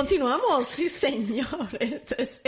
Continuamos, sí señor. Esto es,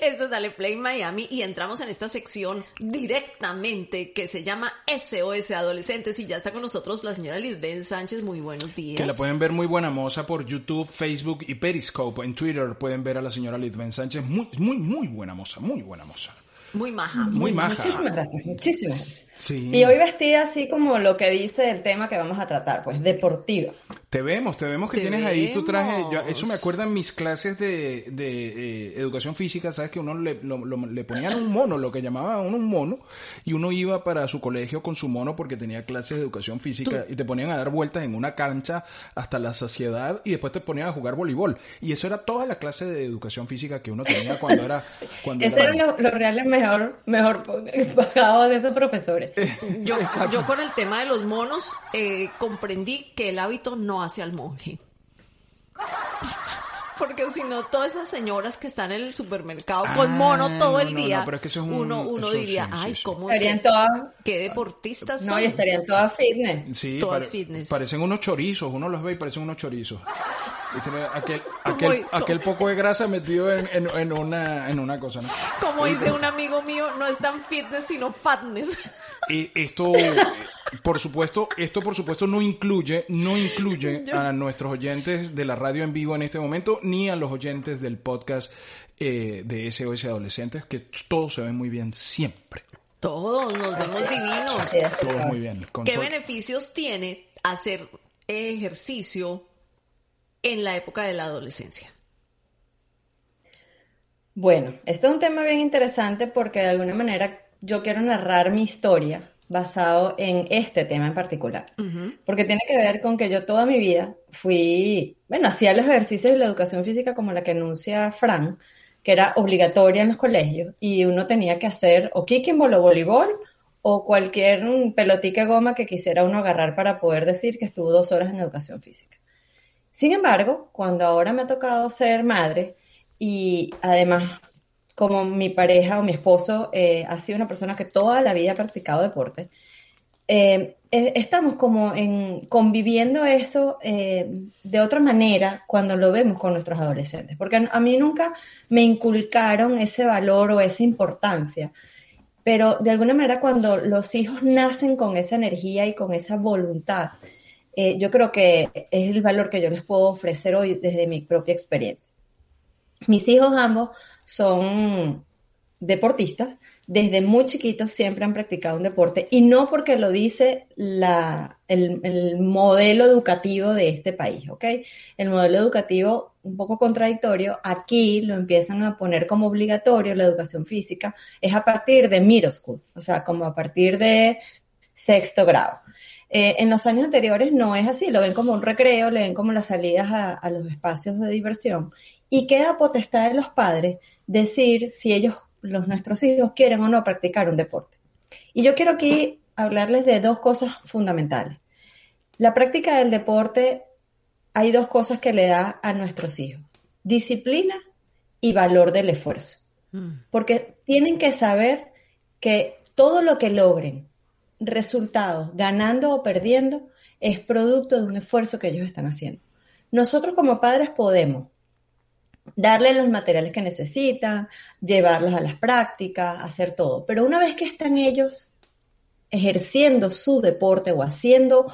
esto es Dale Play Miami y entramos en esta sección directamente que se llama SOS Adolescentes y ya está con nosotros la señora Lisbeth Sánchez. Muy buenos días. Que la pueden ver muy buena moza por YouTube, Facebook y Periscope. En Twitter pueden ver a la señora Lisbeth Sánchez. Muy, muy, muy buena moza, muy buena moza. Muy maja. Muy maja. Muchísimas gracias, muchísimas gracias. Sí. Y hoy vestida así como lo que dice el tema que vamos a tratar, pues deportiva. Te vemos, te vemos que Te tienes ahí tu traje. Yo- eso me acuerda en mis clases de, de, eh, educación física, ¿sabes? Que uno le, lo- lo- le ponían un mono, lo que llamaban a uno un mono, y uno iba para su colegio con su mono porque tenía clases de educación física y te ponían a dar vueltas en una cancha hasta la saciedad y después te ponían a jugar voleibol. Y eso era toda la clase de educación física que uno tenía cuando era... Cuando Ese era- era lo, lo real mejor, mejor pagado de esos profesores. Yo, yo con el tema de los monos eh, comprendí que el hábito no hace al monje. Porque si no, todas esas señoras que están en el supermercado con Ah, mono todo no, el no, día, no, pero es que eso es un- uno, uno eso diría, sí, ay, sí. cómo Estarían qué, todas, qué deportistas no, son. y estarían todas fitness. Sí, Todas pare- fitness. parecen unos chorizos, uno los ve y parecen unos chorizos. Y tiene aquel, poco de grasa metido en, en, en una, en una cosa, ¿no? Como dice un amigo mío, no es tan fitness, sino fatness. Y esto, por supuesto, esto por supuesto no incluye, no incluye a nuestros oyentes de la radio en vivo en este momento, ni a los oyentes del podcast eh, de SOS Adolescentes, que todos se ven muy bien siempre. Todos nos vemos divinos. Todos muy bien. con ¿Qué sol- beneficios tiene hacer ejercicio en la época de la adolescencia? Bueno, este es un tema bien interesante porque de alguna manera yo quiero narrar mi historia basado en este tema en particular. Porque tiene que ver con que yo toda mi vida fui, bueno, hacía los ejercicios de la educación física como la que anuncia Fran, que era obligatoria en los colegios y uno tenía que hacer o kicking o voleibol o cualquier pelotica goma que quisiera uno agarrar para poder decir que estuvo dos horas en educación física. Sin embargo, cuando ahora me ha tocado ser madre y además como mi pareja o mi esposo eh, ha sido una persona que toda la vida ha practicado deporte, eh, eh, estamos como en conviviendo eso de otra manera cuando lo vemos con nuestros adolescentes, porque a, mí nunca me inculcaron ese valor o esa importancia, pero de alguna manera cuando los hijos nacen con esa energía y con esa voluntad, yo creo que es el valor que yo les puedo ofrecer hoy desde mi propia experiencia. Mis hijos ambos son deportistas, desde muy chiquitos siempre han practicado un deporte y no porque lo dice el, el modelo educativo de este país, ¿ok? El modelo educativo un poco contradictorio, aquí lo empiezan a poner como obligatorio la educación física, es a partir de middle school, o sea, como a partir de sexto grado. Eh, en los años anteriores no es así, lo ven como un recreo, le ven como las salidas a, a los espacios de diversión y queda potestad de los padres decir si ellos, los nuestros hijos, quieren o no practicar un deporte. Y yo quiero aquí hablarles de dos cosas fundamentales. La práctica del deporte, hay dos cosas que le da a nuestros hijos, disciplina y valor del esfuerzo. Porque tienen que saber que todo lo que logren, resultados, ganando o perdiendo, es producto de un esfuerzo que ellos están haciendo. Nosotros como padres podemos darle los materiales que necesitan, llevarlos a las prácticas, hacer todo. Pero una vez que están ellos ejerciendo su deporte o haciendo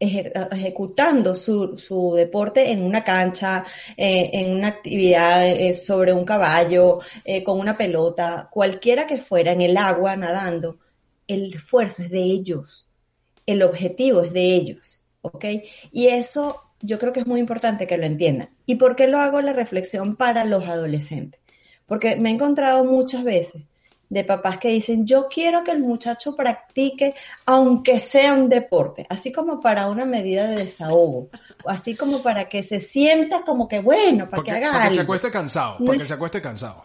ejecutando su, deporte en una cancha, eh, en una actividad eh, sobre un caballo, eh, con una pelota, cualquiera que fuera, en el agua, nadando, el esfuerzo es de ellos, el objetivo es de ellos, ¿ok? Y eso yo creo que es muy importante que lo entiendan. ¿Y por qué lo hago la reflexión para los adolescentes? Porque me he encontrado muchas veces de papás que dicen, yo quiero que el muchacho practique aunque sea un deporte, así como para una medida de desahogo, así como para que se sienta como que bueno, para que haga para que se acueste cansado, para que se acueste cansado.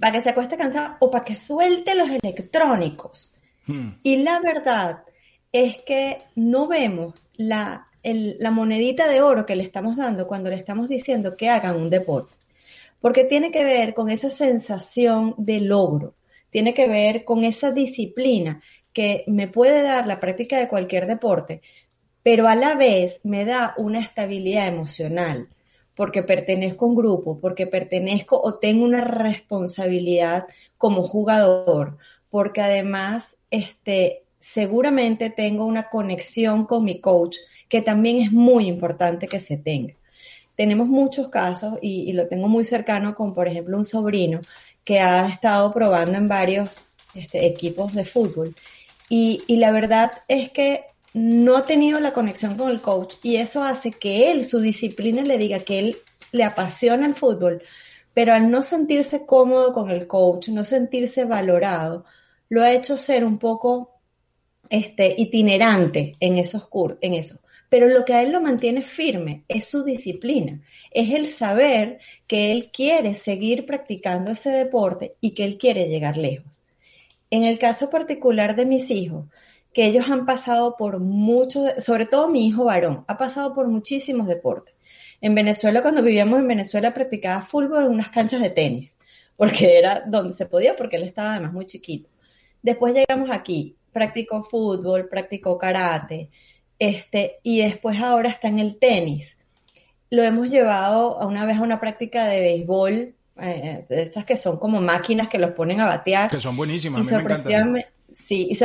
Para que se acueste cansado o para que suelte los electrónicos. Hmm. Y la verdad es que no vemos la, la monedita de oro que le estamos dando cuando le estamos diciendo que hagan un deporte. Porque tiene que ver con esa sensación de logro tiene que ver con esa disciplina que me puede dar la práctica de cualquier deporte, pero a la vez me da una estabilidad emocional, porque pertenezco a un grupo, porque pertenezco o tengo una responsabilidad como jugador, porque además este, seguramente tengo una conexión con mi coach, que también es muy importante que se tenga. Tenemos muchos casos y, y lo tengo muy cercano con, por ejemplo, un sobrino que ha estado probando en varios este, equipos de fútbol. Y, la verdad es que no ha tenido la conexión con el coach y eso hace que él, su disciplina, le diga que él le apasiona el fútbol, pero al no sentirse cómodo con el coach, no sentirse valorado, lo ha hecho ser un poco este, itinerante en esos cursos, en eso pero lo que a él lo mantiene firme es su disciplina, es el saber que él quiere seguir practicando ese deporte y que él quiere llegar lejos. En el caso particular de mis hijos, que ellos han pasado por muchos, sobre todo mi hijo varón, ha pasado por muchísimos deportes. En Venezuela, cuando vivíamos en Venezuela, practicaba fútbol en unas canchas de tenis, porque era donde se podía, porque él estaba además muy chiquito. Después llegamos aquí, practicó fútbol, practicó karate, este, y después ahora está en el tenis. Lo hemos llevado a una vez a una práctica de béisbol, eh, de esas que son como máquinas que los ponen a batear. Que son buenísimas, a mí me encantan. Sí, y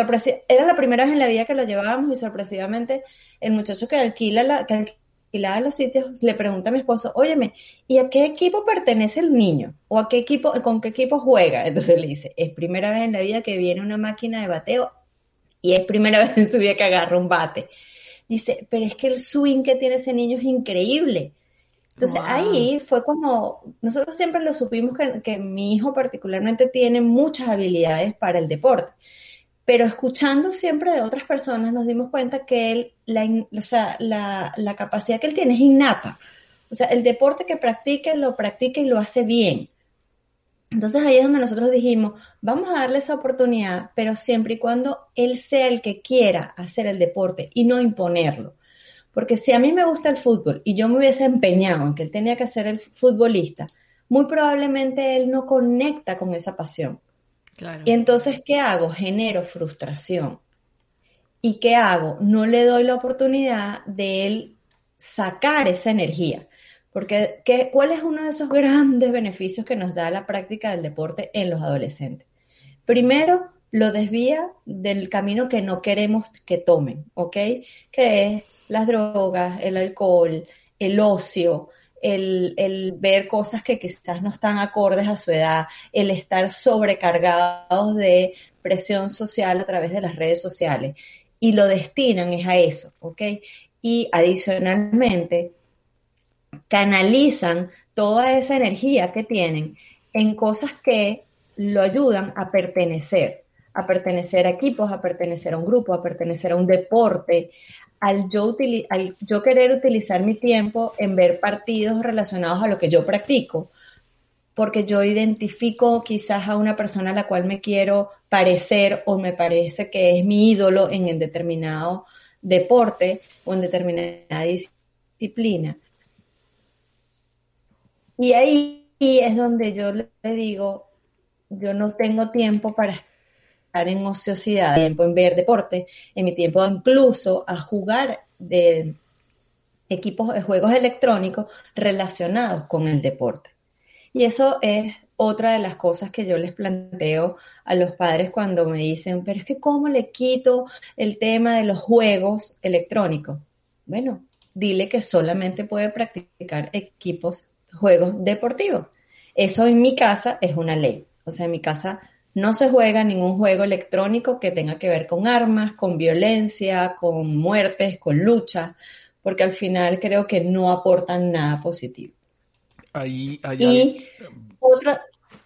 era la primera vez en la vida que lo llevábamos y sorpresivamente el muchacho que alquila la, que alquilaba los sitios le pregunta a mi esposo, óyeme, ¿y a qué equipo pertenece el niño? ¿O a qué equipo, con qué equipo juega? Entonces le dice, es primera vez en la vida que viene una máquina de bateo y es primera vez en su vida que agarra un bate dice, pero es que el swing que tiene ese niño es increíble. Entonces ahí fue como, nosotros siempre lo supimos que, mi hijo particularmente tiene muchas habilidades para el deporte, pero escuchando siempre de otras personas nos dimos cuenta que él, la, o sea, la, capacidad que él tiene es innata. O sea, el deporte que practique, lo practica y lo hace bien. Entonces ahí es donde nosotros dijimos, vamos a darle esa oportunidad, pero siempre y cuando él sea el que quiera hacer el deporte y no imponerlo. Porque si a mí me gusta el fútbol y yo me hubiese empeñado en que él tenía que ser el futbolista, muy probablemente él no conecta con esa pasión. Y entonces, ¿qué hago? Genero frustración. ¿Y qué hago? No le doy la oportunidad de él sacar esa energía. Porque, ¿qué, ¿cuál es uno de esos grandes beneficios que nos da la práctica del deporte en los adolescentes? Primero, lo desvía del camino que no queremos que tomen, ¿ok? Que es las drogas, el alcohol, el ocio, el, ver cosas que quizás no están acordes a su edad, el estar sobrecargados de presión social a través de las redes sociales. Y lo destinan es a eso, ¿ok? Y adicionalmente, canalizan toda esa energía que tienen en cosas que lo ayudan a pertenecer, a pertenecer a equipos, a pertenecer a un grupo, a pertenecer a un deporte, al yo, al yo querer utilizar mi tiempo en ver partidos relacionados a lo que yo practico, porque yo identifico quizás a una persona a la cual me quiero parecer o me parece que es mi ídolo en el determinado deporte o en determinada disciplina. Y ahí es donde yo le digo, yo no tengo tiempo para en ociosidad, tiempo en ver deporte, en mi tiempo incluso a jugar de equipos de juegos electrónicos relacionados con el deporte. Y eso es otra de las cosas que yo les planteo a los padres cuando me dicen, pero es que ¿cómo le quito el tema de los juegos electrónicos? Bueno, dile que solamente puede practicar equipos, juegos deportivos. Eso en mi casa es una ley. O sea, en mi casa no se juega ningún juego electrónico que tenga que ver con armas, con violencia, con muertes, con lucha, porque al final creo que no aportan nada positivo. Ahí, y otra...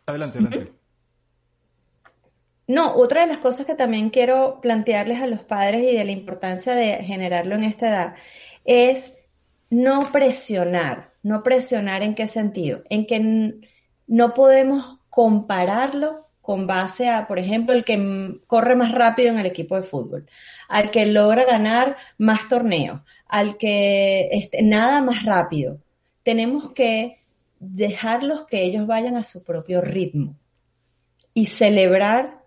Adelante, adelante. No, otra de las cosas que también quiero plantearles a los padres y de la importancia de generarlo en esta edad es no presionar. No presionar en qué sentido? En que no podemos compararlo con base a, por ejemplo, el que corre más rápido en el equipo de fútbol, al que logra ganar más torneos, al que este, nada más rápido. Tenemos que dejarlos que ellos vayan a su propio ritmo y celebrar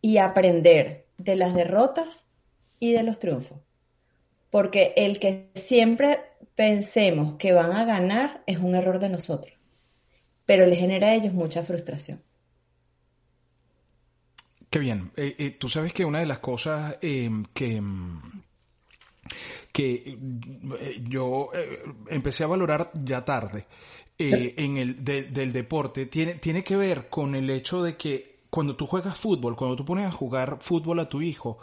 y aprender de las derrotas y de los triunfos. Porque el que siempre pensemos que van a ganar es un error de nosotros, pero le genera a ellos mucha frustración. Qué bien. Eh, eh, tú sabes que una de las cosas em, que, que eh, yo empecé a valorar ya tarde en el del deporte tiene, tiene que ver con el hecho de que cuando tú juegas fútbol, cuando tú pones a jugar fútbol a tu hijo,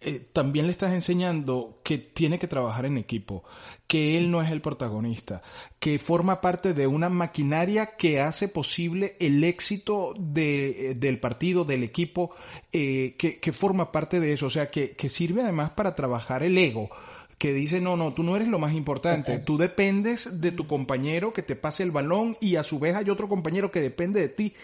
eh, también le estás enseñando que tiene que trabajar en equipo, que él no es el protagonista, que forma parte de una maquinaria que hace posible el éxito de, eh, del partido, del equipo, eh, que, que, forma parte de eso, o sea, que, que sirve además para trabajar el ego que dice, no, no, tú no eres lo más importante, tú dependes de tu compañero que te pase el balón y a su vez hay otro compañero que depende de ti,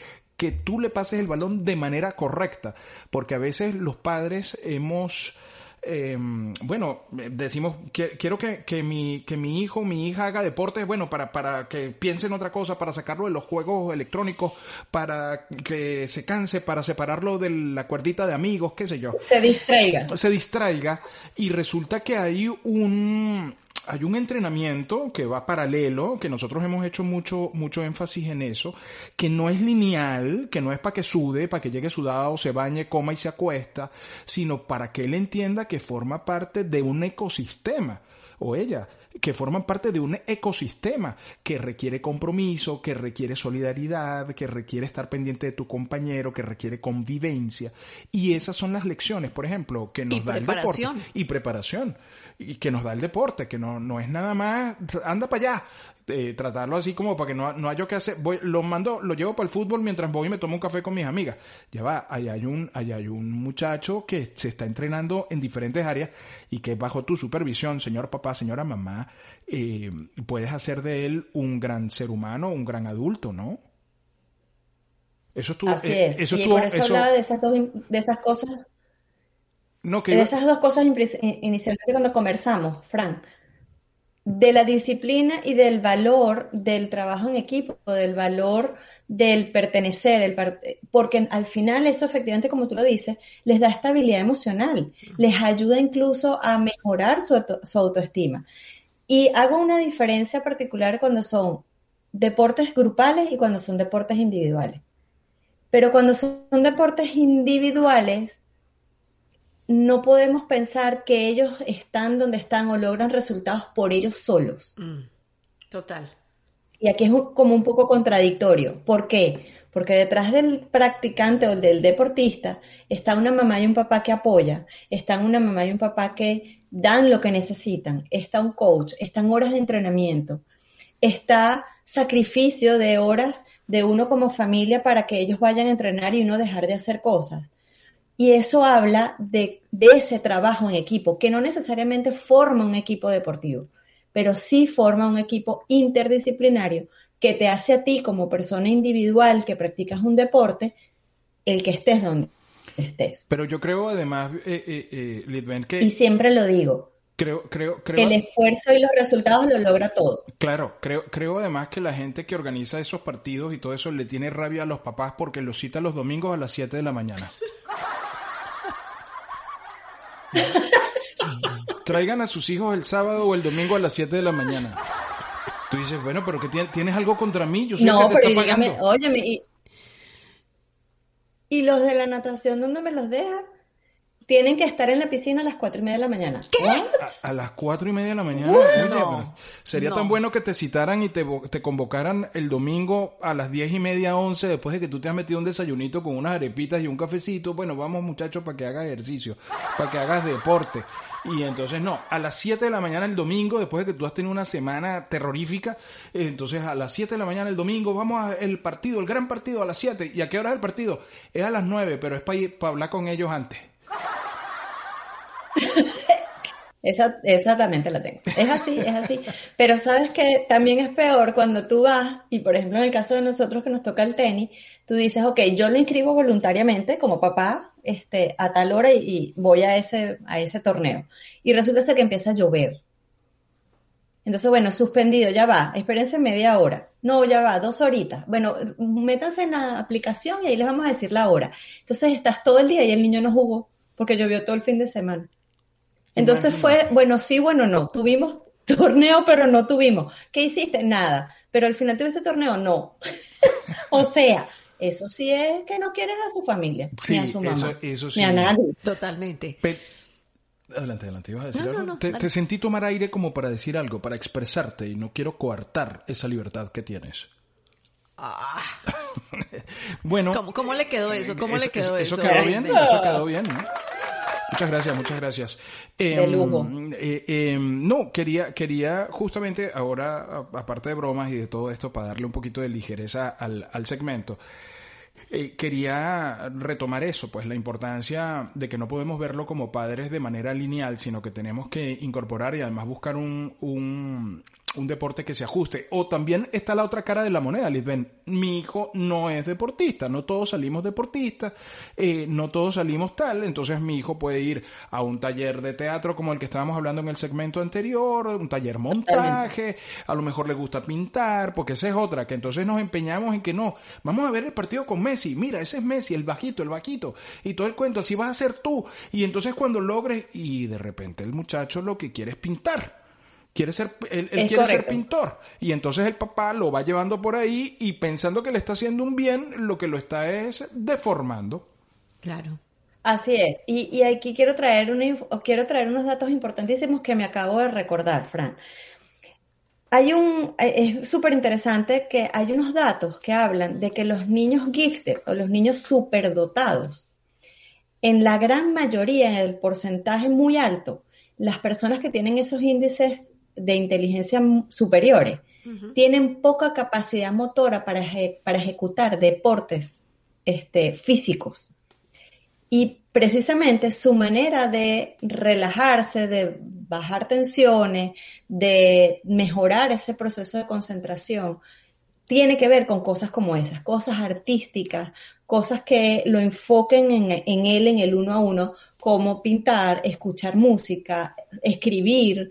que tú le pases el balón de manera correcta, porque a veces los padres hemos... Em, bueno, decimos, quiero que, que, mi, que mi hijo, mi hija haga deporte, bueno, para, para que piense en otra cosa, para sacarlo de los juegos electrónicos, para que se canse, para separarlo de la cuerdita de amigos, qué sé yo. Se distraiga. Se distraiga y resulta que hay un, hay un entrenamiento que va paralelo, que nosotros hemos hecho mucho, mucho énfasis en eso, que no es lineal, que no es para que sude, para que llegue sudado, se bañe, coma y se acuesta, sino para que él entienda que forma parte de un ecosistema, o ella, que forman parte de un ecosistema que requiere compromiso, que requiere solidaridad, que requiere estar pendiente de tu compañero, que requiere convivencia. Y esas son las lecciones, por ejemplo, que nos da el deporte. Y preparación y que nos da el deporte, que no, no es nada más, anda para allá, eh, tratarlo así como para que no, no haya que hacer, voy, lo mando, lo llevo para el fútbol mientras voy y me tomo un café con mis amigas. Ya va, ahí hay un, ahí hay un muchacho que se está entrenando en diferentes áreas y que bajo tu supervisión, señor papá, señora mamá, eh, puedes hacer de él un gran ser humano, un gran adulto, ¿no? Eso estuvo, eh, eso y por eso, hablaba de esas, de esas cosas de esas dos cosas inicialmente cuando conversamos, Frank, de la disciplina y del valor del trabajo en equipo, del valor del pertenecer, el porque al final eso efectivamente, como tú lo dices, les da estabilidad emocional, les ayuda incluso a mejorar su, su autoestima. Y hago una diferencia particular cuando son deportes grupales y cuando son deportes individuales. Pero cuando son deportes individuales, no podemos pensar que ellos están donde están o logran resultados por ellos solos. Mm, total. Y aquí es como un poco contradictorio. ¿Por qué? Porque detrás del practicante o del deportista está una mamá y un papá que apoya, están una mamá y un papá que dan lo que necesitan, está un coach, están horas de entrenamiento, está sacrificio de horas de uno como familia para que ellos vayan a entrenar y uno dejar de hacer cosas. Y eso habla de, ese trabajo en equipo, que no necesariamente forma un equipo deportivo, pero sí forma un equipo interdisciplinario que te hace a ti como persona individual que practicas un deporte, el que estés donde estés. Pero yo creo además, eh, eh, eh que... Y siempre lo digo. Creo, creo, creo... El esfuerzo y los resultados lo logra todo. Claro, creo, creo además que la gente que organiza esos partidos y todo eso le tiene rabia a los papás porque los cita los domingos a las 7 de la mañana. Traigan a sus hijos el sábado o el domingo a las 7 de la mañana. Tú dices, bueno, pero que tienes algo contra mí, yo no, pero dígame, óyeme, y, y los de la natación, ¿dónde me los dejan? Tienen que estar en la piscina a las cuatro y media de la mañana. ¿Qué? A, a las cuatro y media de la mañana. Oye, no, pero sería no. tan bueno que te citaran y te, te convocaran el domingo a las diez y media, once, después de que tú te has metido un desayunito con unas arepitas y un cafecito. Bueno, vamos muchachos para que hagas ejercicio, para que hagas deporte. Y entonces no, a las 7 de la mañana el domingo, después de que tú has tenido una semana terrorífica, eh, entonces a las 7 de la mañana el domingo vamos al partido, el gran partido a las 7. ¿Y a qué hora es el partido? Es a las 9, pero es para hablar con ellos antes. Esa, esa también te la tengo. Es así, es así. Pero sabes que también es peor cuando tú vas, y por ejemplo en el caso de nosotros que nos toca el tenis, tú dices, ok, yo lo inscribo voluntariamente como papá, este, a tal hora y, y voy a ese, a ese torneo. Y resulta ser que empieza a llover. Entonces, bueno, suspendido, ya va, espérense media hora. No, ya va, dos horitas. Bueno, métanse en la aplicación y ahí les vamos a decir la hora. Entonces estás todo el día y el niño no jugó porque llovió todo el fin de semana. Entonces fue, bueno, sí, bueno, no. Tuvimos torneo, pero no tuvimos. ¿Qué hiciste? Nada. Pero al final tuviste torneo, no. o sea, eso sí es que no quieres a su familia, Sí, ni a su mamá, eso- eso sí. ni a nadie. Totalmente. Pe- Adelante, adelante, ibas a decir No, no, algo. no, te, dale. te sentí tomar aire como para decir algo, para expresarte y no quiero coartar esa libertad que tienes. Ah, Bueno, ¿cómo, cómo le quedó eso? ¿Cómo le quedó eso? Eso quedó bien, eso quedó bien. ¿no? Muchas gracias, muchas gracias. De Em, lujo. eh, em, no, quería, quería justamente ahora, aparte de bromas y de todo esto, para darle un poquito de ligereza al, al segmento, eh, quería retomar eso, pues la importancia de que no podemos verlo como padres de manera lineal, sino que tenemos que incorporar y además buscar un, un, un deporte que se ajuste. O también está la otra cara de la moneda, Lisbeth. Mi hijo no es deportista, no todos salimos deportistas, eh, no todos salimos tal, entonces mi hijo puede ir a un taller de teatro como el que estábamos hablando en el segmento anterior, un taller montaje, a lo mejor le gusta pintar, porque esa es otra, que entonces nos empeñamos en que no, vamos a ver el partido con Messi, mira, ese es Messi, el bajito, el vaquito, y todo el cuento, así vas a ser tú, y entonces cuando logres, y de repente el muchacho lo que quiere es pintar. Quiere ser, él, quiere ser pintor. Y entonces el papá lo va llevando por ahí y pensando que le está haciendo un bien, lo que lo está es deformando. Claro. Así es. Y, y aquí quiero traer, una, quiero traer unos datos importantísimos que me acabo de recordar, Fran. Hay un, eh, es súper interesante que hay unos datos que hablan de que los niños gifted o los niños superdotados, en la gran mayoría, en el porcentaje muy alto, las personas que tienen esos índices de inteligencia superiores tienen poca capacidad motora para, eje- para ejecutar deportes este, físicos. Y precisamente su manera de relajarse, de bajar tensiones, de mejorar ese proceso de concentración, tiene que ver con cosas como esas, cosas artísticas, cosas que lo enfoquen en, en él en el uno a uno, como pintar, escuchar música, escribir.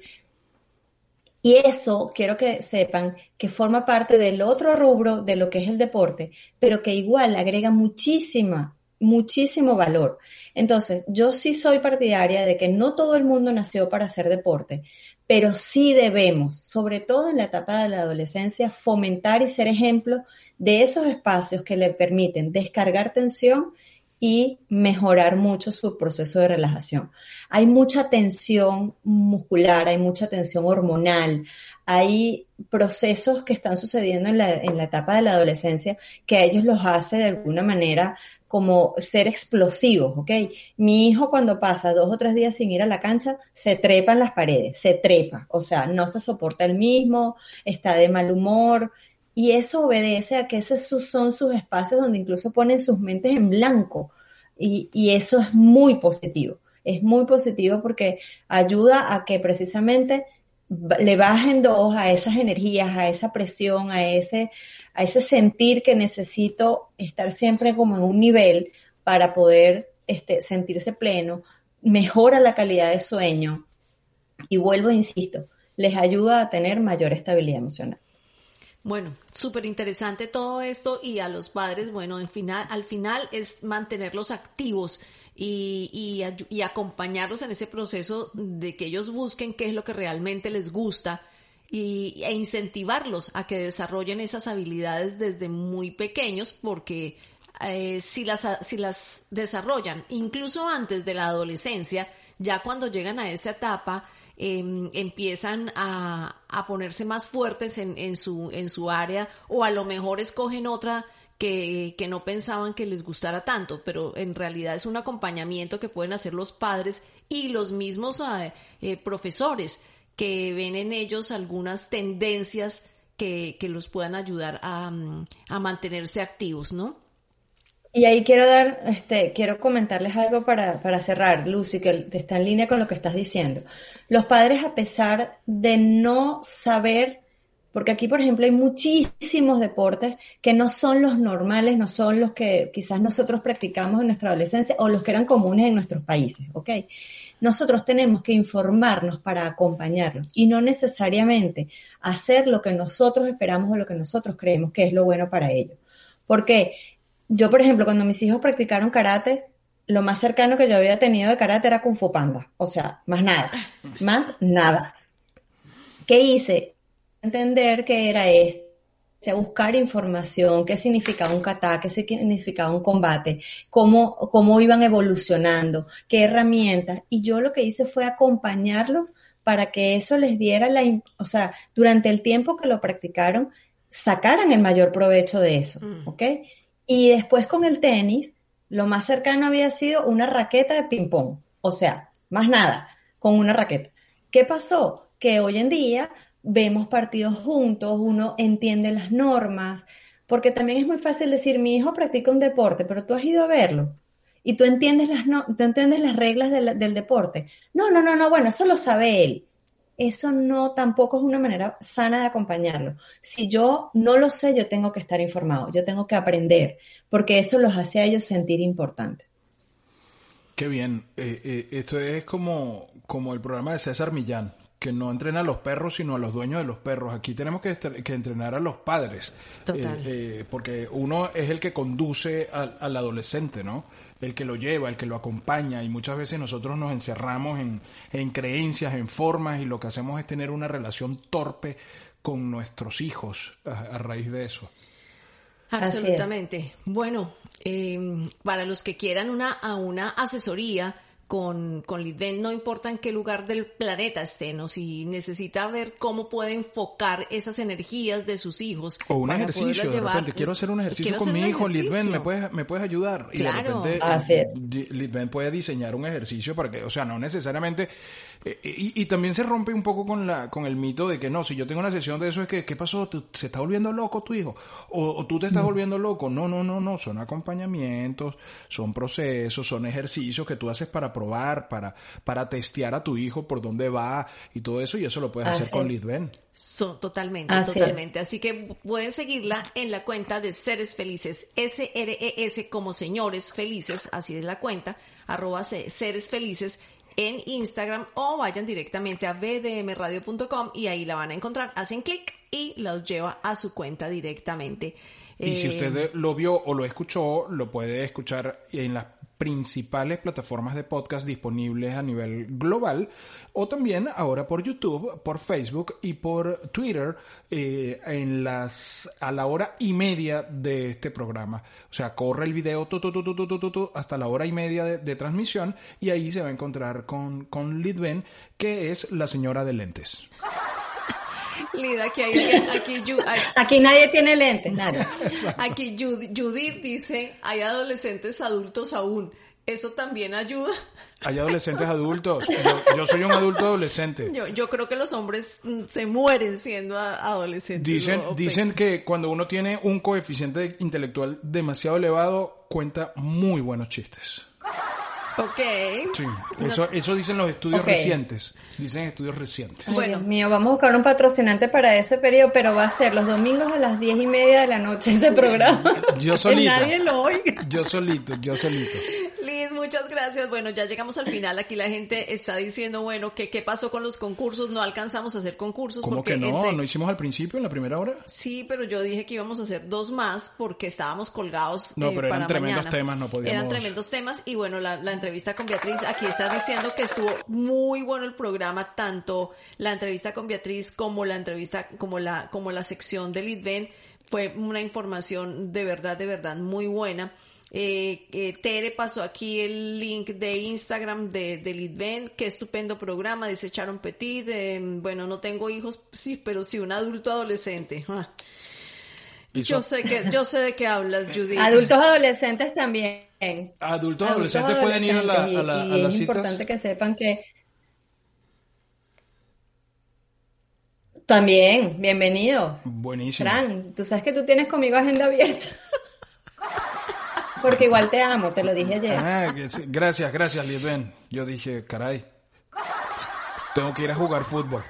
Y eso quiero que sepan que forma parte del otro rubro de lo que es el deporte, pero que igual agrega muchísima, muchísimo valor. Entonces, yo sí soy partidaria de que no todo el mundo nació para hacer deporte, pero sí debemos, sobre todo en la etapa de la adolescencia, fomentar y ser ejemplo de esos espacios que le permiten descargar tensión y mejorar mucho su proceso de relajación. Hay mucha tensión muscular, hay mucha tensión hormonal, hay procesos que están sucediendo en la, en la etapa de la adolescencia que a ellos los hace de alguna manera como ser explosivos, ¿ok? Mi hijo cuando pasa dos o tres días sin ir a la cancha, se trepa en las paredes, se trepa, o sea, no se soporta el mismo, está de mal humor, y eso obedece a que esos son sus espacios donde incluso ponen sus mentes en blanco. Y, y, eso es muy positivo. Es muy positivo porque ayuda a que precisamente le bajen dos a esas energías, a esa presión, a ese, a ese sentir que necesito estar siempre como en un nivel para poder este, sentirse pleno, mejora la calidad de sueño y vuelvo, insisto, les ayuda a tener mayor estabilidad emocional. Bueno, súper interesante todo esto y a los padres, bueno, al final, al final es mantenerlos activos y, y, acompañarlos en ese proceso de que ellos busquen qué es lo que realmente les gusta y, e incentivarlos a que desarrollen esas habilidades desde muy pequeños porque eh, si las desarrollan incluso antes de la adolescencia, ya cuando llegan a esa etapa, em, empiezan a, a, ponerse más fuertes en, en, su, en su área o a lo mejor escogen otra que, que, no pensaban que les gustara tanto, pero en realidad es un acompañamiento que pueden hacer los padres y los mismos eh, eh, profesores que ven en ellos algunas tendencias que, que los puedan ayudar a, a mantenerse activos, ¿no? Y ahí quiero dar, este, quiero comentarles algo para, para cerrar, Lucy, que está en línea con lo que estás diciendo. Los padres, a pesar de no saber, porque aquí, por ejemplo, hay muchísimos deportes que no son los normales, no son los que quizás nosotros practicamos en nuestra adolescencia o los que eran comunes en nuestros países, ¿ok? Nosotros tenemos que informarnos para acompañarlos y no necesariamente hacer lo que nosotros esperamos o lo que nosotros creemos que es lo bueno para ellos. Porque yo, por ejemplo, cuando mis hijos practicaron karate, lo más cercano que yo había tenido de karate era Kung Fu Panda. O sea, más nada. Más nada. ¿Qué hice? Entender que era esto buscar información, qué significaba un kata, qué significaba un combate, cómo, cómo iban evolucionando, qué herramientas. Y yo lo que hice fue acompañarlos para que eso les diera la, o sea, durante el tiempo que lo practicaron, sacaran el mayor provecho de eso, mm. ¿ok? Y después con el tenis, lo más cercano había sido una raqueta de ping-pong. O sea, más nada, con una raqueta. ¿Qué pasó? Que hoy en día vemos partidos juntos, uno entiende las normas, porque también es muy fácil decir, mi hijo practica un deporte, pero tú has ido a verlo y tú entiendes las, no, tú entiendes las reglas del, del deporte. No, no, no, no, bueno, eso lo sabe él eso no tampoco es una manera sana de acompañarlo. Si yo no lo sé, yo tengo que estar informado, yo tengo que aprender, porque eso los hace a ellos sentir importantes. Qué bien. Eh, eh, esto es como, como el programa de César Millán, que no entrena a los perros, sino a los dueños de los perros. Aquí tenemos que, que entrenar a los padres, eh, porque uno es el que conduce al adolescente, ¿no? El que lo lleva, el que lo acompaña y muchas veces nosotros nos encerramos en, en creencias, en formas y lo que hacemos es tener una relación torpe con nuestros hijos a, raíz de eso. Absolutamente. Bueno, eh, para los que quieran una, a una asesoría, con, con Litven, no importa en qué lugar del planeta estén, o si necesita ver cómo puede enfocar esas energías de sus hijos. O un ejercicio, de repente, quiero hacer un ejercicio con mi hijo, Litven, ¿me puedes, me puedes ayudar? Y de repente, Litven puede diseñar un ejercicio para que, o sea, no necesariamente eh, y, y, también se rompe un poco con, la, con el mito de que no, si yo tengo una sesión de eso es que, ¿qué pasó? ¿Se está volviendo loco tu hijo? ¿O, tú te estás volviendo loco? No, no, no, no, son acompañamientos, son procesos, son ejercicios que tú haces para probar, para, para testear a tu hijo por dónde va y todo eso, y eso lo puedes hacer con Lidven. Son totalmente, totalmente. Así que pueden seguirla en la cuenta de Seres Felices, S-R-E-S como señores felices, así es la cuenta, arroba Seres Felices en Instagram o vayan directamente a bdmradio.com y ahí la van a encontrar. Hacen clic y los lleva a su cuenta directamente. Y si eh, usted lo vio o lo escuchó, lo puede escuchar en las principales plataformas de podcast disponibles a nivel global o también ahora por YouTube, por Facebook y por Twitter eh, en las a la hora y media de este programa. O sea, corre el video hasta la hora y media de, transmisión y ahí se va a encontrar con, con Lidven, que es la señora de lentes. Lida, aquí, aquí, aquí, nadie tiene lentes, nadie. Aquí Judith dice, hay adolescentes adultos aún. ¿Eso también ayuda? Hay adolescentes adultos. Yo, soy un adulto adolescente. Yo, yo, creo que los hombres mm, se mueren siendo adolescentes. Dicen, dicen que cuando uno tiene un coeficiente intelectual demasiado elevado, cuenta muy buenos chistes. Ok. Sí, eso, eso dicen los estudios recientes. Dicen estudios recientes. bueno, mío, vamos a buscar un patrocinante para ese periodo, pero va a ser los domingos a las diez y media de la noche este programa. Yo solito. que nadie lo oiga. Yo solito, yo solito. Muchas gracias. Bueno, ya llegamos al final. Aquí la gente está diciendo, bueno, ¿qué, qué pasó con los concursos? No alcanzamos a hacer concursos. ¿Cómo que no? ¿No hicimos al principio, en la primera hora? Sí, pero yo dije que íbamos a hacer dos más porque estábamos colgados No, eh, pero eran tremendos temas, no podíamos... Eran tremendos temas y bueno, la, la entrevista con Beatriz, aquí está diciendo que estuvo muy bueno el programa, tanto la entrevista con Beatriz como la entrevista, como la, como la sección de Litven Fue una información de verdad, de verdad muy buena. Eh, eh, Tere pasó aquí el link de Instagram de, de Litven, qué estupendo programa, dice Sharon Petit, eh, bueno, no tengo hijos, sí, pero sí un adulto adolescente. Ah. Yo sé que, yo sé de qué hablas, Judy. Adultos adolescentes también. Adultos, adolescentes, pueden ir a, la, y, a, la, a y las es citas. importante que sepan que también, bienvenido. Buenísimo. Fran, tú sabes que tú tienes conmigo agenda abierta. Porque igual te amo, te lo dije ayer. Ah, gracias, gracias, Lisbeth. Yo dije, caray, tengo que ir a jugar fútbol.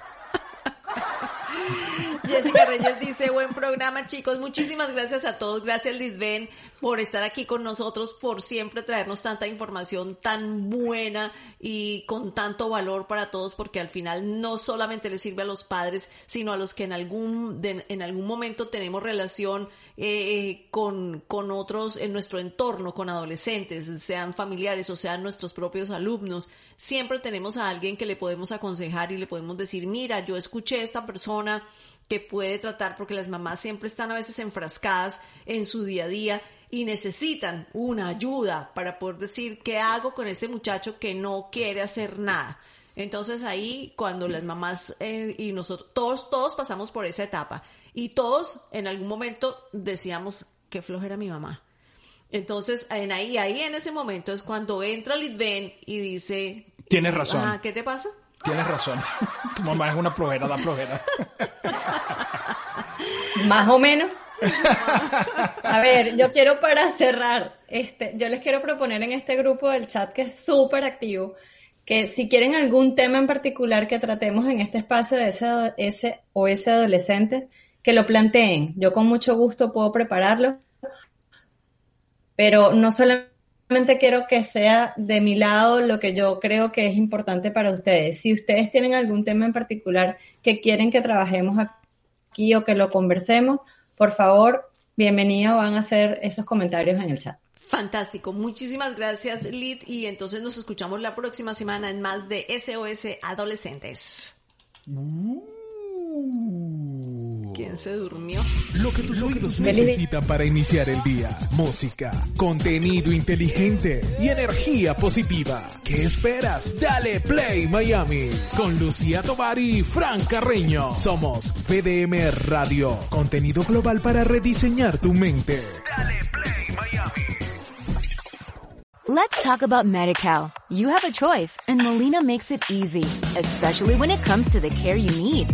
Jessica Reyes dice, buen programa chicos, muchísimas gracias a todos, gracias Lisbeth por estar aquí con nosotros, por siempre traernos tanta información tan buena y con tanto valor para todos, porque al final no solamente le sirve a los padres, sino a los que en algún, de- en algún momento tenemos relación eh, con, con otros en nuestro entorno, con adolescentes, sean familiares o sean nuestros propios alumnos. Siempre tenemos a alguien que le podemos aconsejar y le podemos decir, mira, yo escuché a esta persona que puede tratar, porque las mamás siempre están a veces enfrascadas en su día a día y necesitan una ayuda para poder decir qué hago con este muchacho que no quiere hacer nada. Entonces ahí cuando las mamás eh, y nosotros, todos, todos pasamos por esa etapa y todos en algún momento decíamos qué flojera mi mamá. Entonces en ahí, ahí en ese momento es cuando entra Litven y dice, Tienes razón. "Ajá, ¿qué te pasa? Tienes razón. Tu mamá es una flojera, da flojera. Más o menos. A ver, yo quiero para cerrar, este, yo les quiero proponer en este grupo del chat que es súper activo, que si quieren algún tema en particular que tratemos en este espacio de ese, ese o ese adolescente, que lo planteen. Yo con mucho gusto puedo prepararlo, pero no solamente quiero que sea de mi lado lo que yo creo que es importante para ustedes. Si ustedes tienen algún tema en particular que quieren que trabajemos aquí o que lo conversemos, por favor, bienvenido, van a hacer esos comentarios en el chat. Fantástico, muchísimas gracias Lid y entonces nos escuchamos la próxima semana en más de SOS Adolescentes. ¿Quién se durmió? Lo que tus oídos necesitan para iniciar el día. Música, contenido inteligente y energía positiva. ¿Qué esperas? Dale Play Miami con Lucía Tovar y Fran Carreño. Somos VDM Radio, contenido global para rediseñar tu mente. Dale Play Miami. Let's talk about MediCal. You have a choice and Molina makes it easy, especially when it comes to the care you need.